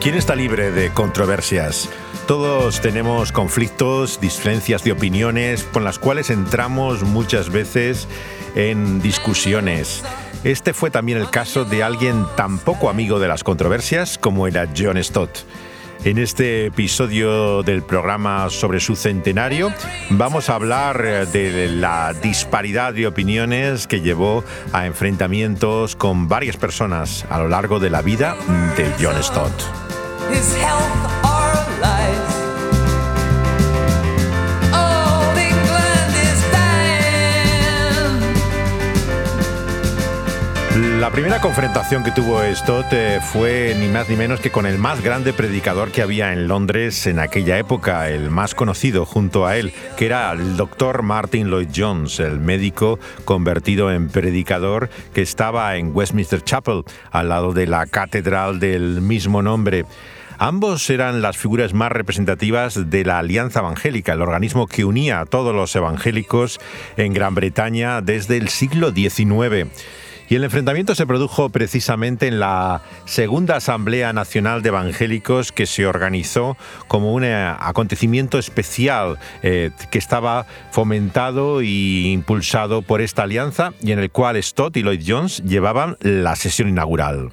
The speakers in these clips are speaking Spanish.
¿Quién está libre de controversias? Todos tenemos conflictos, diferencias de opiniones con las cuales entramos muchas veces en discusiones. Este fue también el caso de alguien tan poco amigo de las controversias como era John Stott. En este episodio del programa sobre su centenario vamos a hablar de la disparidad de opiniones que llevó a enfrentamientos con varias personas a lo largo de la vida de John Stott. La primera confrontación que tuvo Stott eh, fue ni más ni menos que con el más grande predicador que había en Londres en aquella época, el más conocido junto a él, que era el doctor Martin Lloyd Jones, el médico convertido en predicador que estaba en Westminster Chapel, al lado de la catedral del mismo nombre. Ambos eran las figuras más representativas de la Alianza Evangélica, el organismo que unía a todos los evangélicos en Gran Bretaña desde el siglo XIX. Y el enfrentamiento se produjo precisamente en la segunda Asamblea Nacional de Evangélicos que se organizó como un eh, acontecimiento especial eh, que estaba fomentado e impulsado por esta alianza y en el cual Stott y Lloyd Jones llevaban la sesión inaugural.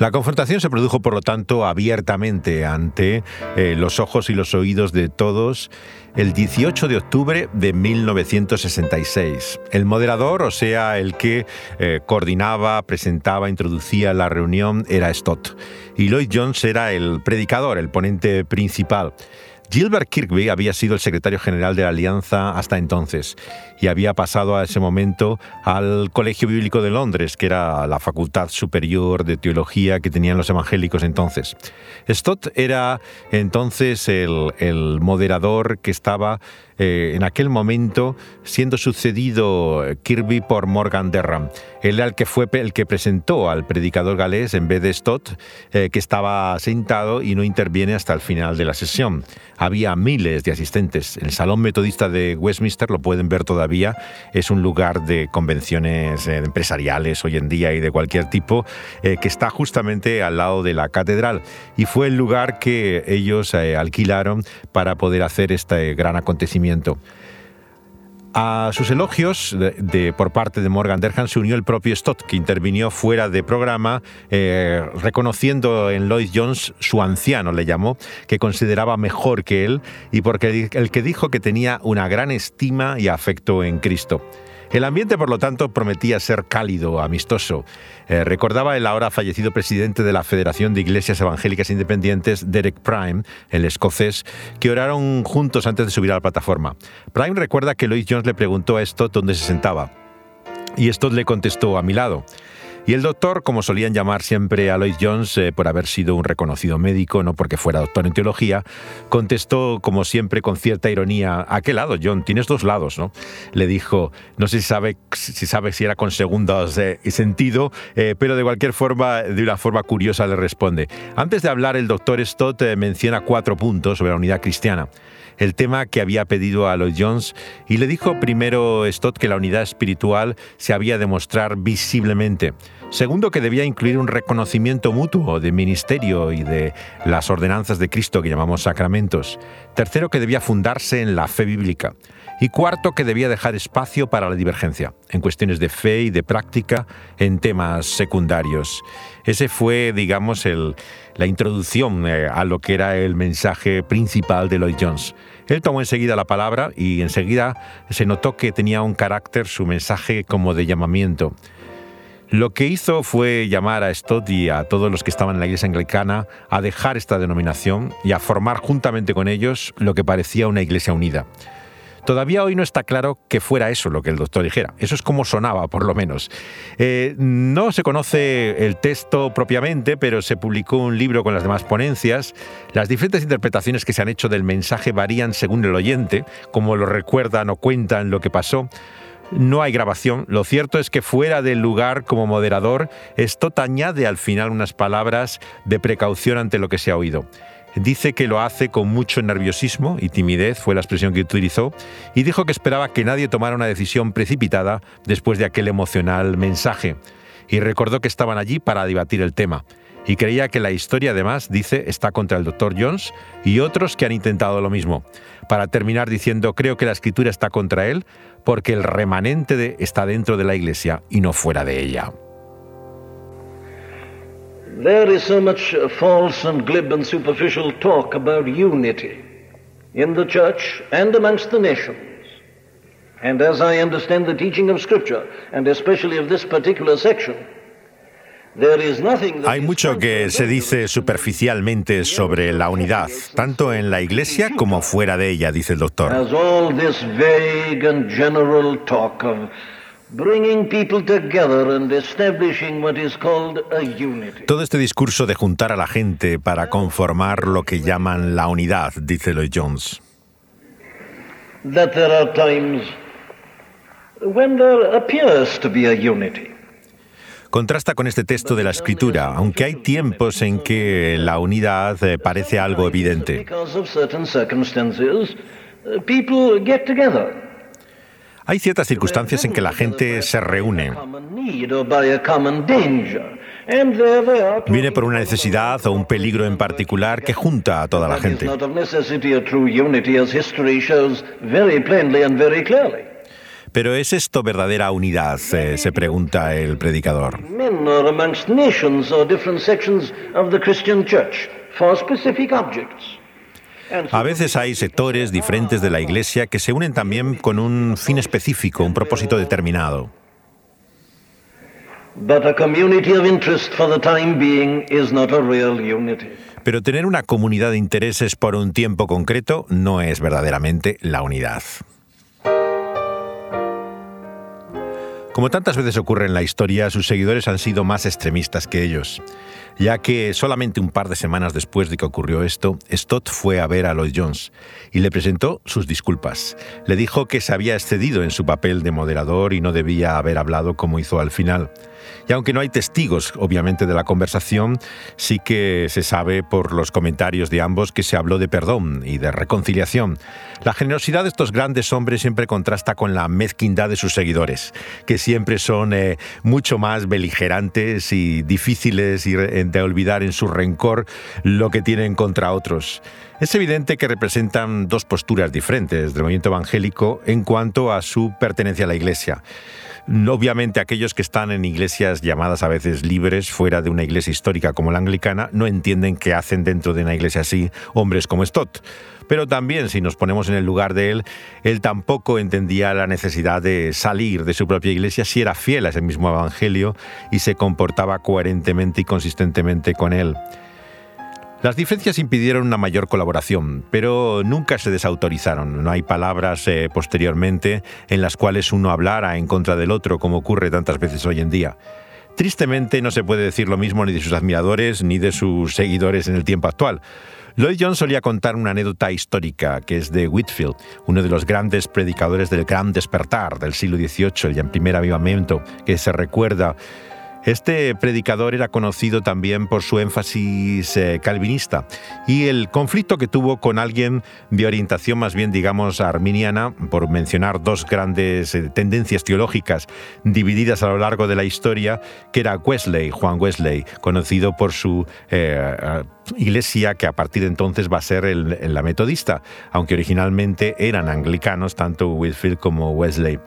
La confrontación se produjo, por lo tanto, abiertamente ante eh, los ojos y los oídos de todos el 18 de octubre de 1966. El moderador, o sea, el que eh, coordinaba, presentaba, introducía la reunión, era Stott. Y Lloyd Jones era el predicador, el ponente principal. Gilbert Kirkby había sido el secretario general de la Alianza hasta entonces y había pasado a ese momento al Colegio Bíblico de Londres, que era la facultad superior de teología que tenían los evangélicos entonces. Stott era entonces el, moderador que estaba eh, en aquel momento siendo sucedido Kirby por Morgan Derram. Él era el que fue el que presentó al predicador galés en vez de Stott, eh, que estaba sentado y no interviene hasta el final de la sesión. Había miles de asistentes. El Salón Metodista de Westminster, lo pueden ver todavía, es un lugar de convenciones eh, empresariales hoy en día y de cualquier tipo, que está justamente al lado de la catedral. Y fue el lugar que ellos alquilaron para poder hacer este gran acontecimiento a sus elogios de, por parte de Morgan Derham se unió el propio Stott, que intervino fuera de programa, eh, reconociendo en Lloyd Jones su anciano, le llamó, que consideraba mejor que él y porque el que dijo que tenía una gran estima y afecto en Cristo. El ambiente, por lo tanto, prometía ser cálido, amistoso. Eh, recordaba el ahora fallecido presidente de la Federación de Iglesias Evangélicas Independientes, Derek Prime, el escocés, que oraron juntos antes de subir a la plataforma. Prime recuerda que Lloyd Jones le preguntó a Stott dónde se sentaba. Y Stott le contestó a mi lado. Y el doctor, como solían llamar siempre a Lloyd Jones eh, por haber sido un reconocido médico, no porque fuera doctor en teología, contestó, como siempre, con cierta ironía, ¿a qué lado, John? Tienes dos lados, ¿no? Le dijo, no sé si sabe si, sabe si era con segundos de sentido, eh, pero de cualquier forma, de una forma curiosa le responde. Antes de hablar, el doctor Stott eh, menciona cuatro puntos sobre la unidad cristiana el tema que había pedido a Lloyd Jones y le dijo primero Stott que la unidad espiritual se había de mostrar visiblemente. Segundo, que debía incluir un reconocimiento mutuo de ministerio y de las ordenanzas de Cristo que llamamos sacramentos. Tercero, que debía fundarse en la fe bíblica. Y cuarto, que debía dejar espacio para la divergencia, en cuestiones de fe y de práctica, en temas secundarios. Ese fue, digamos, la introducción eh, a lo que era el mensaje principal de Lloyd Jones. Él tomó enseguida la palabra y enseguida se notó que tenía un carácter, su mensaje como de llamamiento. Lo que hizo fue llamar a Stott y a todos los que estaban en la iglesia anglicana a dejar esta denominación y a formar juntamente con ellos lo que parecía una iglesia unida. Todavía hoy no está claro que fuera eso lo que el doctor dijera. Eso es como sonaba, por lo menos. Eh, no se conoce el texto propiamente, pero se publicó un libro con las demás ponencias. Las diferentes interpretaciones que se han hecho del mensaje varían según el oyente, como lo recuerdan o cuentan lo que pasó. No hay grabación. Lo cierto es que fuera del lugar como moderador, esto añade al final unas palabras de precaución ante lo que se ha oído. Dice que lo hace con mucho nerviosismo y timidez, fue la expresión que utilizó, y dijo que esperaba que nadie tomara una decisión precipitada después de aquel emocional mensaje. Y recordó que estaban allí para debatir el tema. Y creía que la historia, además, dice, está contra el Dr. Jones y otros que han intentado lo mismo. Para terminar diciendo, creo que la escritura está contra él porque el remanente de, está dentro de la iglesia y no fuera de ella. There is so much false and glib and superficial talk about unity in the church and amongst the nations. And as I understand the teaching of Scripture, and especially of this particular section, there is nothing. Hay mucho que se dice superficialmente sobre la unidad, tanto en la iglesia como fuera de ella, dice el doctor. Todo este discurso de juntar a la gente para conformar lo que llaman la unidad, dice Lloyd Jones. That there are times when there appears to be a unity. Contrasta con este texto de la escritura, aunque hay tiempos en que la unidad eh, parece algo evidente. Hay ciertas circunstancias en que la gente se reúne. Viene por una necesidad o un peligro en particular que junta a toda la gente. Pero ¿es esto verdadera unidad? se pregunta el predicador. A veces hay sectores diferentes de la Iglesia que se unen también con un fin específico, un propósito determinado. Pero tener una comunidad de intereses por un tiempo concreto no es verdaderamente la unidad. Como tantas veces ocurre en la historia, sus seguidores han sido más extremistas que ellos, ya que solamente un par de semanas después de que ocurrió esto, Stott fue a ver a Lloyd Jones y le presentó sus disculpas. Le dijo que se había excedido en su papel de moderador y no debía haber hablado como hizo al final. Y aunque no hay testigos, obviamente, de la conversación, sí que se sabe por los comentarios de ambos que se habló de perdón y de reconciliación. La generosidad de estos grandes hombres siempre contrasta con la mezquindad de sus seguidores, que siempre son eh, mucho más beligerantes y difíciles de olvidar en su rencor lo que tienen contra otros. Es evidente que representan dos posturas diferentes del movimiento evangélico en cuanto a su pertenencia a la Iglesia. Obviamente aquellos que están en iglesias llamadas a veces libres, fuera de una iglesia histórica como la anglicana, no entienden qué hacen dentro de una iglesia así hombres como Stott. Pero también, si nos ponemos en el lugar de él, él tampoco entendía la necesidad de salir de su propia iglesia si era fiel a ese mismo evangelio y se comportaba coherentemente y consistentemente con él. Las diferencias impidieron una mayor colaboración, pero nunca se desautorizaron. No hay palabras eh, posteriormente en las cuales uno hablara en contra del otro, como ocurre tantas veces hoy en día. Tristemente no se puede decir lo mismo ni de sus admiradores ni de sus seguidores en el tiempo actual. Lloyd Jones solía contar una anécdota histórica que es de Whitfield, uno de los grandes predicadores del Gran Despertar del siglo XVIII, en primer avivamiento, que se recuerda este predicador era conocido también por su énfasis eh, calvinista y el conflicto que tuvo con alguien de orientación más bien, digamos, arminiana, por mencionar dos grandes eh, tendencias teológicas divididas a lo largo de la historia, que era Wesley, Juan Wesley, conocido por su eh, iglesia que a partir de entonces va a ser la metodista, aunque originalmente eran anglicanos tanto Whitfield como Wesley.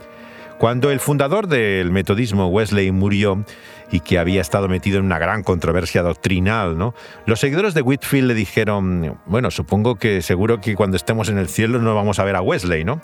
Cuando el fundador del metodismo, Wesley, murió y que había estado metido en una gran controversia doctrinal. Los seguidores de Whitfield le dijeron, bueno, supongo que seguro que cuando estemos en el cielo no vamos a ver a Wesley, ¿no?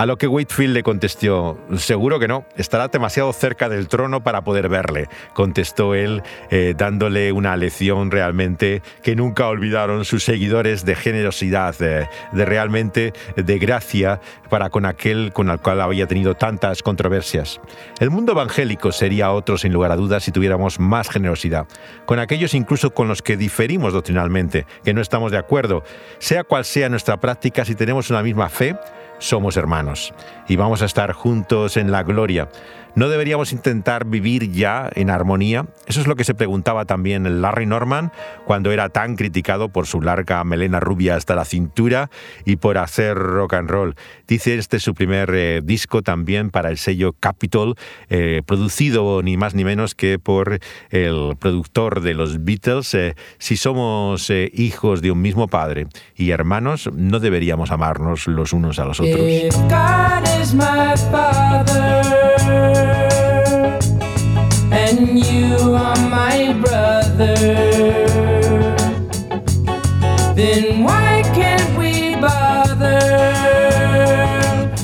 A lo que Whitfield le contestó, seguro que no, estará demasiado cerca del trono para poder verle, contestó él, eh, dándole una lección realmente que nunca olvidaron sus seguidores de generosidad, de, de realmente de gracia para con aquel con el cual había tenido tantas controversias. El mundo evangélico sería otro sin lugar a dudas si tuviéramos más generosidad, con aquellos incluso con los que diferimos doctrinalmente, que no estamos de acuerdo, sea cual sea nuestra práctica, si tenemos una misma fe, somos hermanos y vamos a estar juntos en la gloria. ¿No deberíamos intentar vivir ya en armonía? Eso es lo que se preguntaba también Larry Norman cuando era tan criticado por su larga melena rubia hasta la cintura y por hacer rock and roll. Dice este es su primer eh, disco también para el sello Capitol, eh, producido ni más ni menos que por el productor de los Beatles. Eh, si somos hijos de un mismo padre y hermanos, no deberíamos amarnos los unos a los otros. My brother, then why can't we bother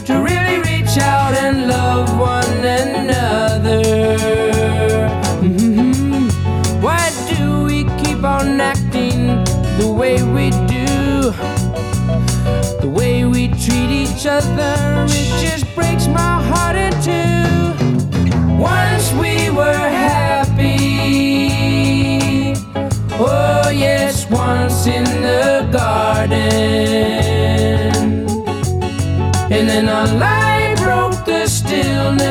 to really reach out and love one another? Mm-hmm. Why do we keep on acting the way we do? The way we treat each other, it just breaks my heart in two. Once in the garden. And then our light broke the stillness,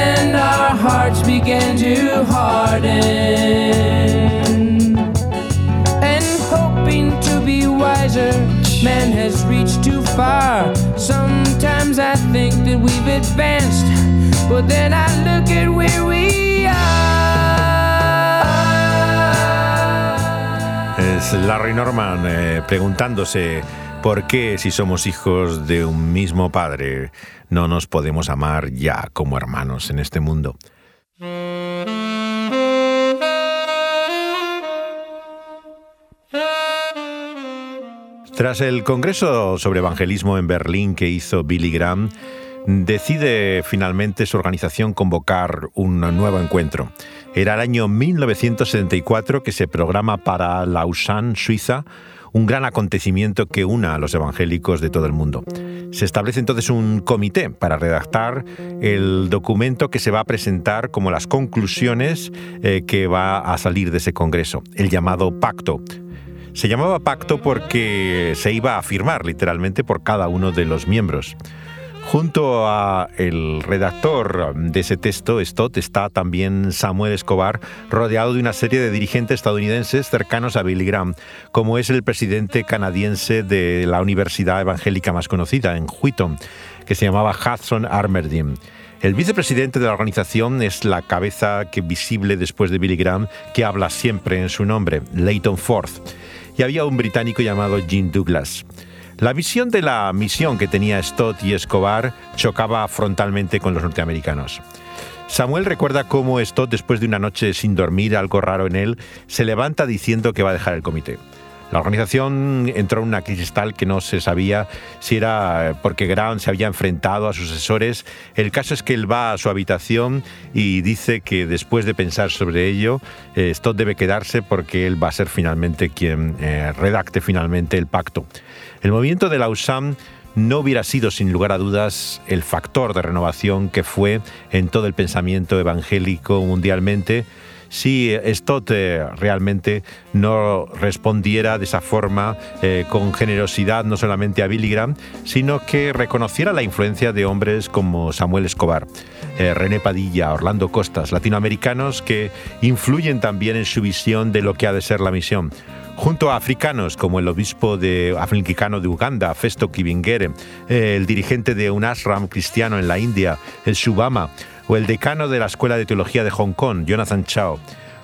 and our hearts began to harden. And hoping to be wiser, man has reached too far. Sometimes I think that we've advanced, but then I look at where we are. Larry Norman eh, preguntándose por qué si somos hijos de un mismo padre no nos podemos amar ya como hermanos en este mundo. Tras el Congreso sobre Evangelismo en Berlín que hizo Billy Graham, decide finalmente su organización convocar un nuevo encuentro. Era el año 1974 que se programa para Lausanne, Suiza, un gran acontecimiento que una a los evangélicos de todo el mundo. Se establece entonces un comité para redactar el documento que se va a presentar como las conclusiones eh, que va a salir de ese congreso, el llamado pacto, se llamaba pacto porque se iba a firmar literalmente por cada uno de los miembros. Junto a el redactor de ese texto, Stott, está también Samuel Escobar, rodeado de una serie de dirigentes estadounidenses cercanos a Billy Graham, como es el presidente canadiense de la universidad evangélica más conocida, en Wheaton, que se llamaba Hudson Armerdin. El vicepresidente de la organización es la cabeza que visible después de Billy Graham, que habla siempre en su nombre, Leighton Forth y había un británico llamado Jim Douglas. La visión de la misión que tenía Stott y Escobar chocaba frontalmente con los norteamericanos. Samuel recuerda cómo Stott, después de una noche sin dormir, algo raro en él, se levanta diciendo que va a dejar el comité. La organización entró en una crisis tal que no se sabía si era porque Graham se había enfrentado a sus asesores. El caso es que él va a su habitación y dice que después de pensar sobre ello, eh, Stott debe quedarse porque él va a ser finalmente quien eh, redacte finalmente el pacto. El movimiento de la USAM no hubiera sido sin lugar a dudas el factor de renovación que fue en todo el pensamiento evangélico mundialmente si Stott eh, realmente no respondiera de esa forma eh, con generosidad no solamente a Billy Graham, sino que reconociera la influencia de hombres como Samuel Escobar, eh, René Padilla, Orlando Costas, latinoamericanos que influyen también en su visión de lo que ha de ser la misión junto a africanos como el obispo de africano de Uganda, Festo Kibingere, el dirigente de un ashram cristiano en la India, el Shubama, o el decano de la Escuela de Teología de Hong Kong, Jonathan Chao.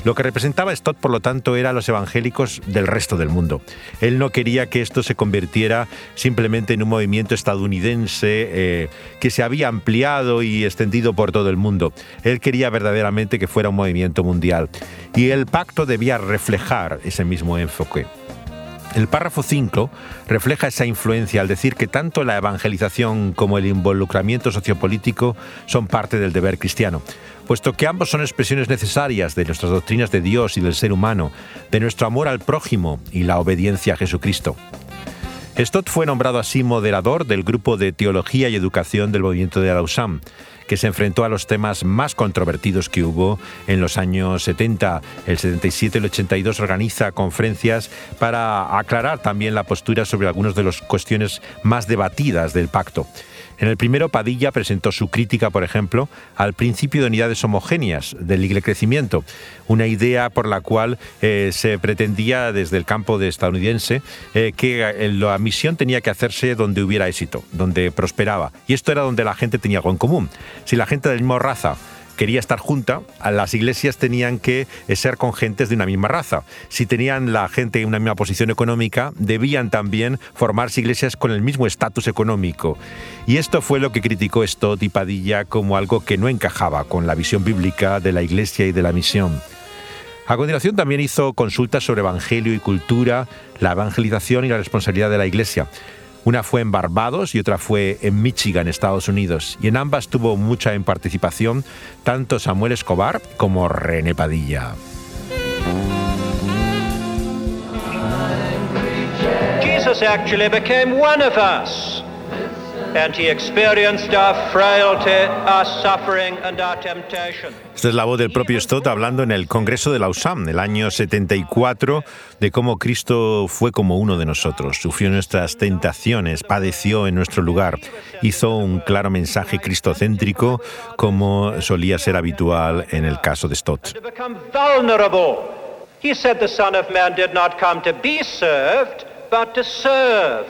Lo que representaba Stott, por lo tanto, era los evangélicos del resto del mundo. Él no quería que esto se convirtiera simplemente en un movimiento estadounidense eh, que se había ampliado y extendido por todo el mundo. Él quería verdaderamente que fuera un movimiento mundial. Y el pacto debía reflejar ese mismo enfoque. El párrafo 5 refleja esa influencia al decir que tanto la evangelización como el involucramiento sociopolítico son parte del deber cristiano, puesto que ambos son expresiones necesarias de nuestras doctrinas de Dios y del ser humano, de nuestro amor al prójimo y la obediencia a Jesucristo. Stott fue nombrado así moderador del grupo de teología y educación del movimiento de Alausam, que se enfrentó a los temas más controvertidos que hubo en los años 70. El 77 y el 82 organiza conferencias para aclarar también la postura sobre algunas de las cuestiones más debatidas del pacto. En el primero, Padilla presentó su crítica, por ejemplo, al principio de unidades homogéneas del libre crecimiento, una idea por la cual eh, se pretendía desde el campo de estadounidense eh, que eh, la misión tenía que hacerse donde hubiera éxito, donde prosperaba. Y esto era donde la gente tenía algo en común. Si la gente de la misma raza quería estar junta, las iglesias tenían que ser con gentes de una misma raza. Si tenían la gente en una misma posición económica, debían también formarse iglesias con el mismo estatus económico. Y esto fue lo que criticó Stott y Padilla como algo que no encajaba con la visión bíblica de la iglesia y de la misión. A continuación también hizo consultas sobre evangelio y cultura, la evangelización y la responsabilidad de la iglesia. Una fue en Barbados y otra fue en Michigan, Estados Unidos. Y en ambas tuvo mucha participación tanto Samuel Escobar como René Padilla. Jesus. Esta es la voz del propio Stott hablando en el Congreso de Lausanne, el año 74, de cómo Cristo fue como uno de nosotros, sufrió nuestras tentaciones, padeció en nuestro lugar, hizo un claro mensaje cristocéntrico como solía ser habitual en el caso de Stott. He said the Son of Man did not come to be served, but to serve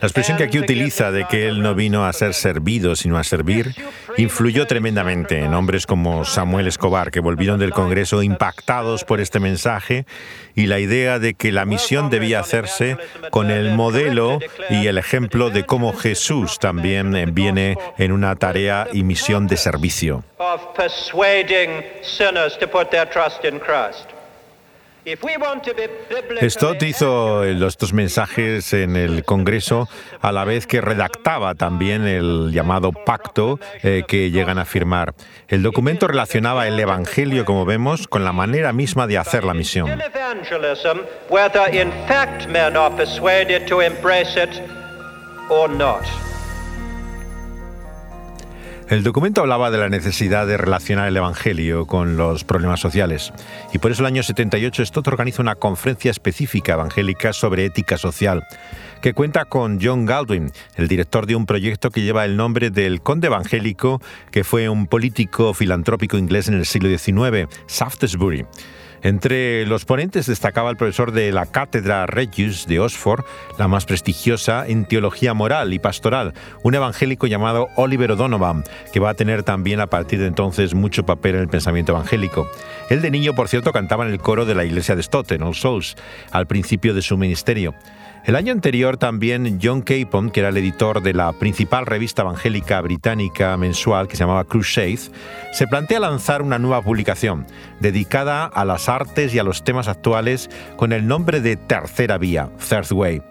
la expresión que aquí utiliza de que él no vino a ser servido, sino a servir, influyó tremendamente en hombres como Samuel Escobar, que volvieron del Congreso impactados por este mensaje y la idea de que la misión debía hacerse con el modelo y el ejemplo de cómo Jesús también viene en una tarea y misión de servicio. Stott hizo estos mensajes en el Congreso a la vez que redactaba también el llamado pacto eh, que llegan a firmar. El documento relacionaba el Evangelio, como vemos, con la manera misma de hacer la misión. El documento hablaba de la necesidad de relacionar el Evangelio con los problemas sociales y por eso el año 78 Stott organiza una conferencia específica evangélica sobre ética social que cuenta con John Galdwin, el director de un proyecto que lleva el nombre del conde evangélico que fue un político filantrópico inglés en el siglo XIX, Shaftesbury. Entre los ponentes destacaba el profesor de la Cátedra Regius de Oxford, la más prestigiosa en teología moral y pastoral, un evangélico llamado Oliver O'Donovan, que va a tener también a partir de entonces mucho papel en el pensamiento evangélico. Él de niño, por cierto, cantaba en el coro de la iglesia de Stott, All Souls, al principio de su ministerio. El año anterior también John Capon, que era el editor de la principal revista evangélica británica mensual que se llamaba Crusade, se plantea lanzar una nueva publicación dedicada a las artes y a los temas actuales con el nombre de Tercera Vía, Third Way.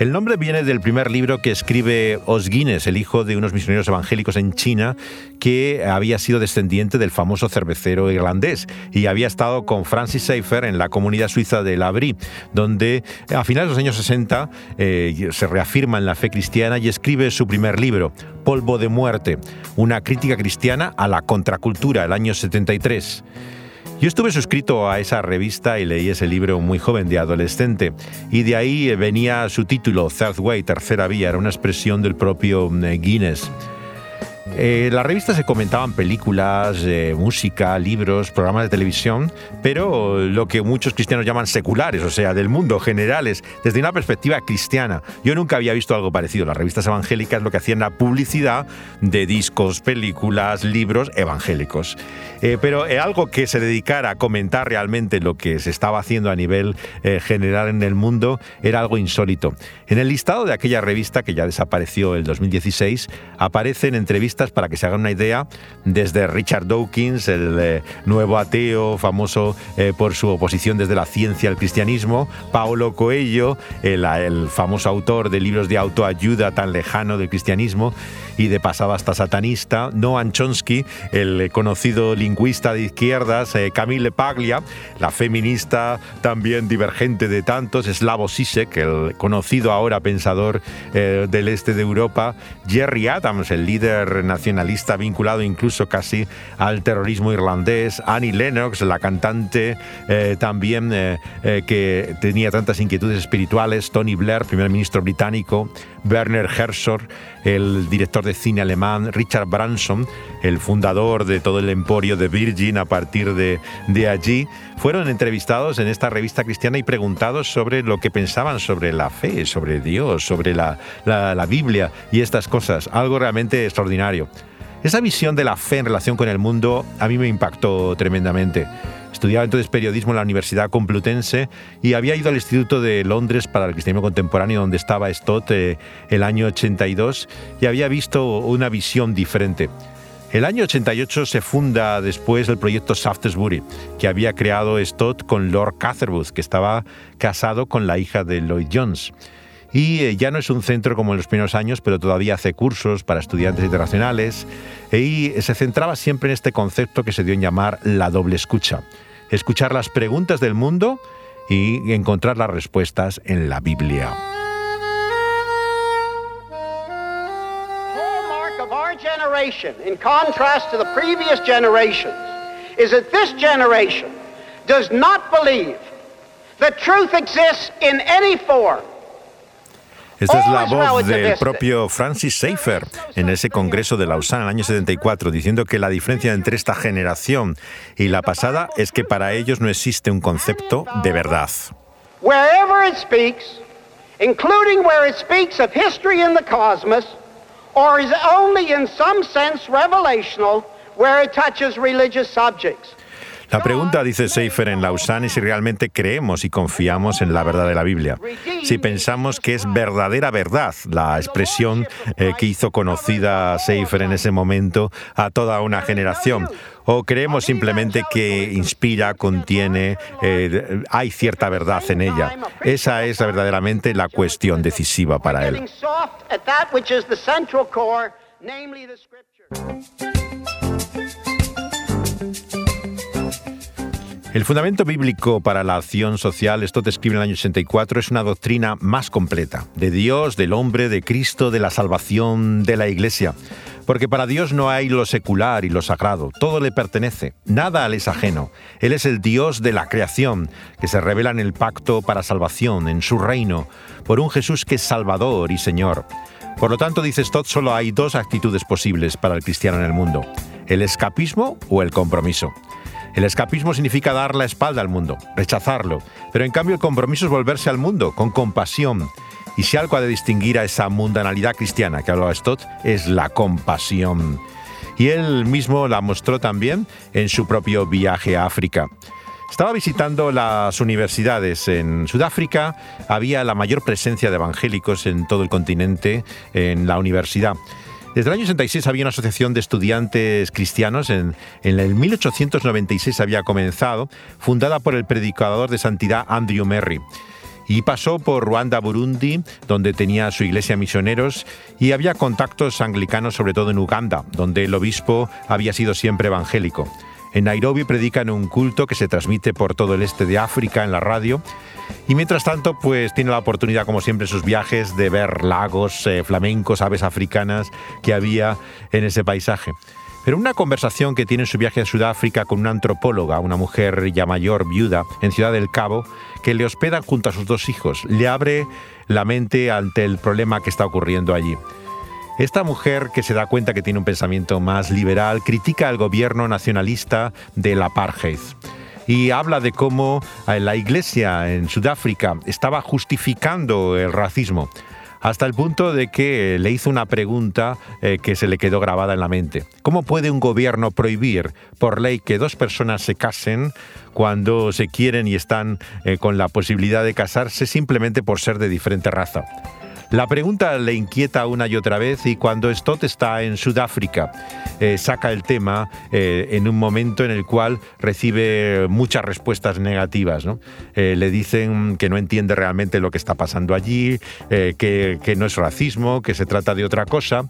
El nombre viene del primer libro que escribe Os Guinness, el hijo de unos misioneros evangélicos en China, que había sido descendiente del famoso cervecero irlandés y había estado con Francis Schaeffer en la comunidad suiza de Labri, donde a finales de los años 60 eh, se reafirma en la fe cristiana y escribe su primer libro, Polvo de Muerte, una crítica cristiana a la contracultura, el año 73. Yo estuve suscrito a esa revista y leí ese libro muy joven de adolescente y de ahí venía su título, Third Way, Tercera Vía, era una expresión del propio eh, Guinness. Eh, en la revista se comentaban películas, eh, música, libros, programas de televisión, pero lo que muchos cristianos llaman seculares, o sea, del mundo, generales, desde una perspectiva cristiana. Yo nunca había visto algo parecido. Las revistas evangélicas lo que hacían la publicidad de discos, películas, libros evangélicos. Eh, pero algo que se dedicara a comentar realmente lo que se estaba haciendo a nivel general en el mundo era algo insólito. En el listado de aquella revista, que ya desapareció el 2016, aparecen entrevistas para que se hagan una idea, desde Richard Dawkins, el eh, nuevo ateo, famoso eh, por su oposición desde la ciencia al cristianismo, Paolo Coelho, el, el famoso autor de libros de autoayuda tan lejano del cristianismo, y de pasado hasta satanista, Noam Chomsky, el conocido lingüista de izquierdas, eh, Camille Paglia, la feminista también divergente de tantos, Slavo Zizek, el conocido ahora pensador del este de Europa, Jerry Adams, el líder nacionalista vinculado incluso casi al terrorismo irlandés, Annie Lennox, la cantante eh, también eh, eh, que tenía tantas inquietudes espirituales, Tony Blair, primer ministro británico, Werner Herzog, el director de cine alemán, Richard Branson, el fundador de todo el emporio de Virgin a partir de, allí, fueron entrevistados en esta revista cristiana y preguntados sobre lo que pensaban sobre la fe, sobre Dios, sobre la, la Biblia y estas cosas. Algo realmente extraordinario. Esa visión de la fe en relación con el mundo a mí me impactó tremendamente. Estudiaba entonces periodismo en la Universidad Complutense y había ido al Instituto de Londres para el Cristianismo Contemporáneo, donde estaba Stott eh, el año 82, y había visto una visión diferente. El año 88 se funda después el proyecto Shaftesbury, que había creado Stott con Lord Catherwood, que estaba casado con la hija de Lloyd Jones. Y eh, ya no es un centro como en los primeros años, pero todavía hace cursos para estudiantes internacionales y se centraba siempre en este concepto que se dio en llamar la doble escucha escuchar las preguntas del mundo y encontrar las respuestas en la Biblia. generation, in contrast to the previous generations, is that this generation does not believe that truth exists in any form. Esta es la voz del propio Francis Schaeffer en ese Congreso de Lausanne en el año 74, diciendo que la diferencia entre esta generación y la pasada es que para ellos no existe un concepto de verdad. Wherever it speaks, including where it speaks of history in the cosmos, or is only in some sense revelational, where it touches religious subjects. La pregunta, dice Seifer en Lausanne, es si realmente creemos y confiamos en la verdad de la Biblia. Si pensamos que es verdadera verdad, la expresión eh, que hizo conocida Seifer en ese momento a toda una generación, o creemos simplemente que inspira, contiene, eh, hay cierta verdad en ella. Esa es verdaderamente la cuestión decisiva para él. El fundamento bíblico para la acción social, esto escribe en el año 84, es una doctrina más completa, de Dios, del hombre, de Cristo, de la salvación, de la Iglesia. Porque para Dios no hay lo secular y lo sagrado, todo le pertenece, nada le es ajeno. Él es el Dios de la creación, que se revela en el pacto para salvación, en su reino, por un Jesús que es Salvador y Señor. Por lo tanto, dice Stott, solo hay dos actitudes posibles para el cristiano en el mundo, el escapismo o el compromiso. El escapismo significa dar la espalda al mundo, rechazarlo, pero en cambio el compromiso es volverse al mundo con compasión. Y si algo ha de distinguir a esa mundanalidad cristiana que hablaba Stott, es la compasión. Y él mismo la mostró también en su propio viaje a África. Estaba visitando las universidades en Sudáfrica, había la mayor presencia de evangélicos en todo el continente en la universidad. Desde el año 66 había una asociación de estudiantes cristianos, en, el 1896 había comenzado, fundada por el predicador de santidad Andrew Merry y pasó por Ruanda, Burundi, donde tenía su iglesia misioneros, y había contactos anglicanos sobre todo en Uganda, donde el obispo había sido siempre evangélico. En Nairobi predica en un culto que se transmite por todo el este de África en la radio y mientras tanto, pues tiene la oportunidad, como siempre, en sus viajes de ver lagos, eh, flamencos, aves africanas que había en ese paisaje. Pero una conversación que tiene en su viaje a Sudáfrica con una antropóloga, una mujer ya mayor, viuda, en Ciudad del Cabo, que le hospeda junto a sus dos hijos, le abre la mente ante el problema que está ocurriendo allí. Esta mujer que se da cuenta que tiene un pensamiento más liberal critica al gobierno nacionalista del apartheid y habla de cómo eh, la iglesia en Sudáfrica estaba justificando el racismo hasta el punto de que le hizo una pregunta eh, que se le quedó grabada en la mente. ¿Cómo puede un gobierno prohibir por ley que dos personas se casen cuando se quieren y están eh, con la posibilidad de casarse simplemente por ser de diferente raza? La pregunta le inquieta una y otra vez y cuando Stott está en Sudáfrica, eh, saca el tema eh, en un momento en el cual recibe muchas respuestas negativas. Eh, le dicen que no entiende realmente lo que está pasando allí, que, no es racismo, que se trata de otra cosa.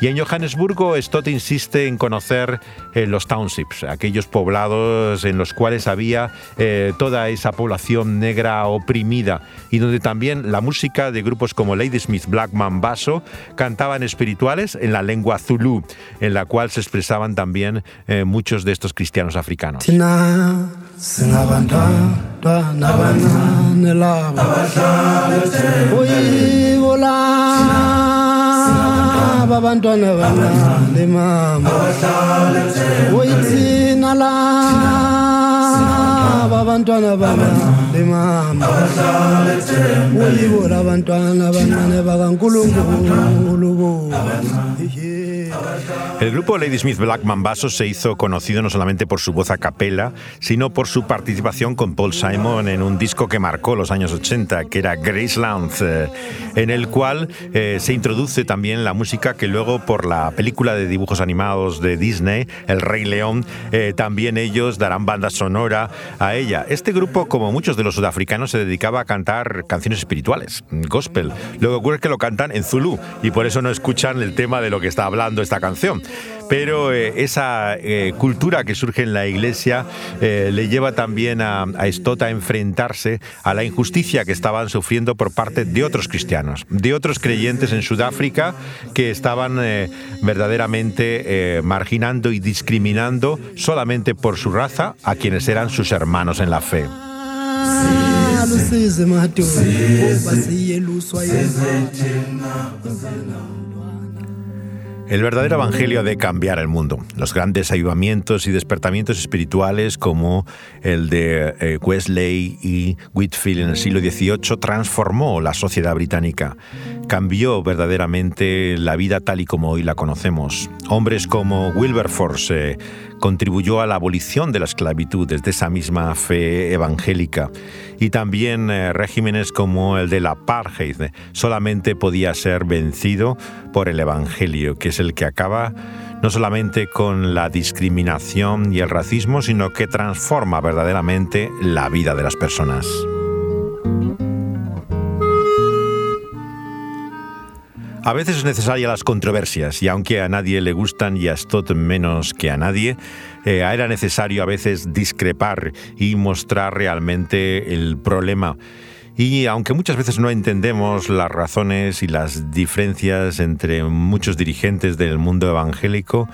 Y en Johannesburgo, Stott insiste en conocer los townships, aquellos poblados en los cuales había toda esa población negra oprimida y donde también la música de grupos como Lady Ladysmith Blackman Basso cantaban espirituales en la lengua Zulu, en la cual se expresaban también eh, muchos de estos cristianos africanos. Abantwana abancane bakankulunkulu. El grupo Ladysmith Black Mambazo se hizo conocido no solamente por su voz a capela, sino por su participación con Paul Simon en un disco que marcó los años 80, que era Graceland, eh, en el cual eh, se introduce también la música que luego por la película de dibujos animados de Disney, El Rey León, eh, también ellos darán banda sonora a ella. Este grupo, como muchos de los sudafricanos, se dedicaba a cantar canciones espirituales, gospel. Lo que ocurre es que lo cantan en Zulu y por eso no escuchan el tema de lo que está hablando esta canción. Pero eh, esa eh, cultura que surge en la iglesia eh, le lleva también a, a a enfrentarse a la injusticia que estaban sufriendo por parte de otros cristianos, de otros creyentes en Sudáfrica que estaban verdaderamente marginando y discriminando solamente por su raza a quienes eran sus hermanos en la fe. Ah, lusize madodobasiyeluswa yezandla El verdadero evangelio ha de cambiar el mundo. Los grandes avivamientos y despertamientos espirituales como el de eh, Wesley y Whitfield en el siglo XVIII transformó la sociedad británica. Cambió verdaderamente la vida tal y como hoy la conocemos. Hombres como Wilberforce contribuyó a la abolición de la esclavitud desde esa misma fe evangélica. Y también eh, regímenes como el de la apartheid solamente podía ser vencido por el evangelio, que es el que acaba no solamente con la discriminación y el racismo, sino que transforma verdaderamente la vida de las personas. A veces es necesaria las controversias y aunque a nadie le gustan y a Stott menos que a nadie, eh, era necesario a veces discrepar y mostrar realmente el problema. Y aunque muchas veces no entendemos las razones y las diferencias entre muchos dirigentes del mundo evangélico,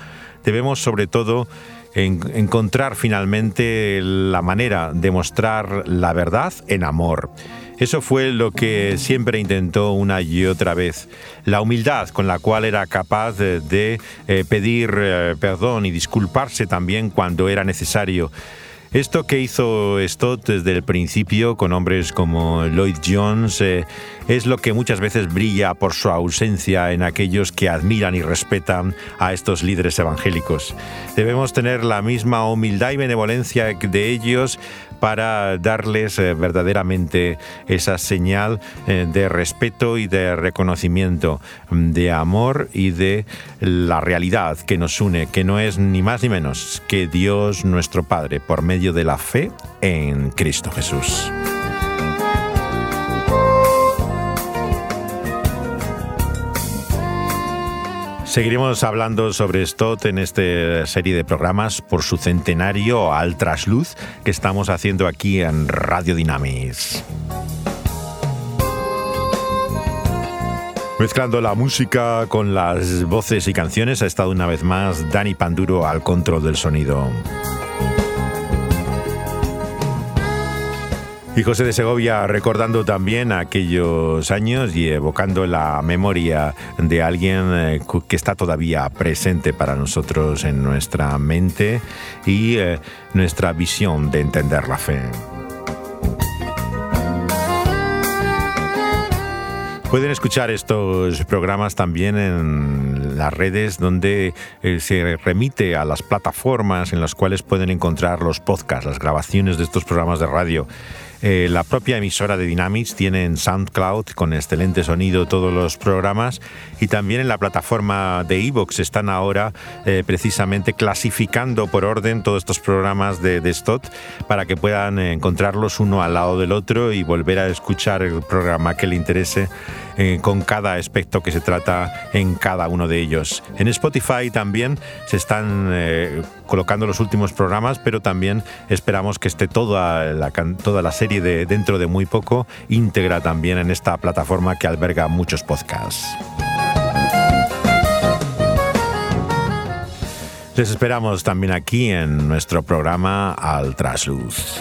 debemos sobre todo encontrar finalmente la manera de mostrar la verdad en amor. Eso fue lo que siempre intentó una y otra vez. La humildad con la cual era capaz de, eh, pedir eh, perdón y disculparse también cuando era necesario. Esto que hizo Stott desde el principio con hombres como Lloyd Jones eh, es lo que muchas veces brilla por su ausencia en aquellos que admiran y respetan a estos líderes evangélicos. Debemos tener la misma humildad y benevolencia de ellos para darles eh, verdaderamente esa señal eh, de respeto y de reconocimiento, de amor y de la realidad que nos une, que no es ni más ni menos que Dios nuestro Padre por medio de la fe en Cristo Jesús. Seguiremos hablando sobre Stott en esta serie de programas por su centenario al trasluz que estamos haciendo aquí en Radio Dynamis. Mezclando la música con las voces y canciones ha estado una vez más Dani Panduro al control del sonido. Y José de Segovia recordando también aquellos años y evocando la memoria de alguien eh, que está todavía presente para nosotros en nuestra mente y eh, nuestra visión de entender la fe. Pueden escuchar estos programas también en las redes donde eh, se remite a las plataformas en las cuales pueden encontrar los podcasts, las grabaciones de estos programas de radio. Eh, la propia emisora de Dynamics tiene en SoundCloud con excelente sonido todos los programas y también en la plataforma de Evox están ahora eh, precisamente clasificando por orden todos estos programas de, de Stott para que puedan encontrarlos uno al lado del otro y volver a escuchar el programa que le interese eh, con cada aspecto que se trata en cada uno de ellos. En Spotify también se están colocando los últimos programas, pero también esperamos que esté toda la, serie de dentro de muy poco, íntegra también en esta plataforma que alberga muchos podcasts. Les esperamos también aquí en nuestro programa Al Trasluz.